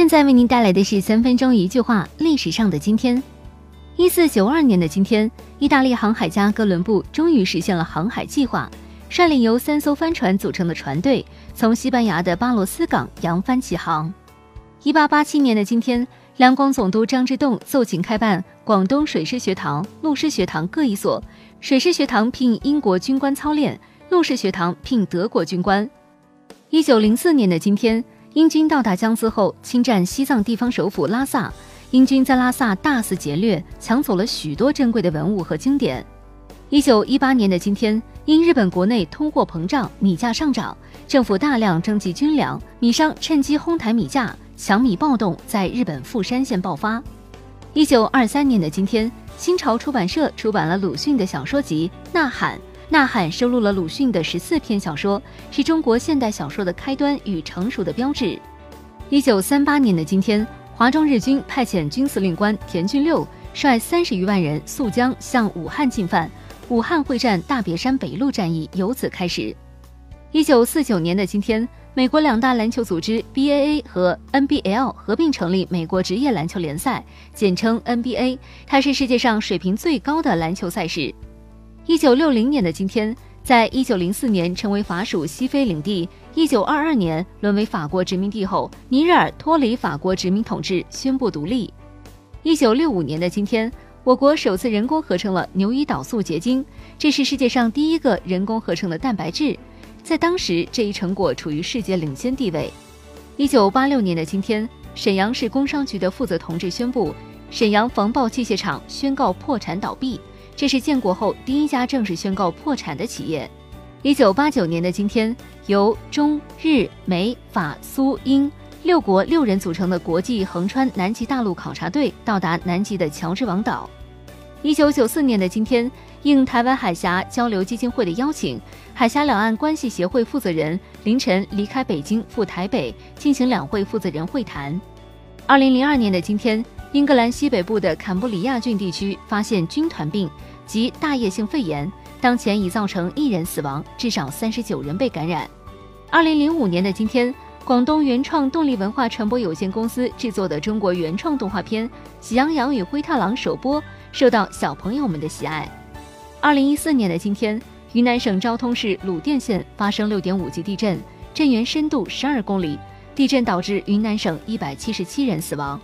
现在为您带来的是三分钟一句话：历史上的今天，一四九二年的今天，意大利航海家哥伦布终于实现了航海计划，率领由三艘帆船组成的船队，从西班牙的巴罗斯港扬帆起航。一八八七年的今天，两广总督张之洞奏请开办广东水师学堂、陆师学堂各一所，水师学堂聘英国军官操练，陆师学堂聘德国军官。一九零四年的今天。英军到达江孜后，侵占西藏地方首府拉萨。英军在拉萨大肆劫掠，抢走了许多珍贵的文物和经典。一九一八年的今天，因日本国内通货膨胀，米价上涨，政府大量征集军粮，米商趁机哄抬米价，抢米暴动在日本富山县爆发。一九二三年的今天，新潮出版社出版了鲁迅的小说集《呐喊》。《呐喊》收录了鲁迅的十四篇小说，是中国现代小说的开端与成熟的标志。一九三八年的今天，华中日军派遣军司令官田俊六率三十余万人溯江向武汉进犯，武汉会战大别山北路战役由此开始。一九四九年的今天，美国两大篮球组织 BAA 和 NBL 合并成立美国职业篮球联赛，简称 NBA，它是世界上水平最高的篮球赛事。一九六零年的今天，在一九零四年成为法属西非领地，一九二二年沦为法国殖民地后，尼日尔脱离法国殖民统治，宣布独立。一九六五年的今天，我国首次人工合成了牛胰岛素结晶，这是世界上第一个人工合成的蛋白质，在当时这一成果处于世界领先地位。一九八六年的今天，沈阳市工商局的负责同志宣布，沈阳防爆器械厂宣告破产倒闭。这是建国后第一家正式宣告破产的企业。一九八九年的今天，由中日美法苏英六国六人组成的国际横穿南极大陆考察队到达南极的乔治王岛。一九九四年的今天，应台湾海峡交流基金会的邀请，海峡两岸关系协会负责人凌晨离开北京赴台北进行两会负责人会谈。二零零二年的今天。英格兰西北部的坎布里亚郡地区发现军团病及大叶性肺炎，当前已造成一人死亡，至少三十九人被感染。二零零五年的今天，广东原创动力文化传播有限公司制作的中国原创动画片《喜羊羊与灰太狼》首播，受到小朋友们的喜爱。二零一四年的今天，云南省昭通市鲁甸县发生六点五级地震，震源深度十二公里，地震导致云南省一百七十七人死亡。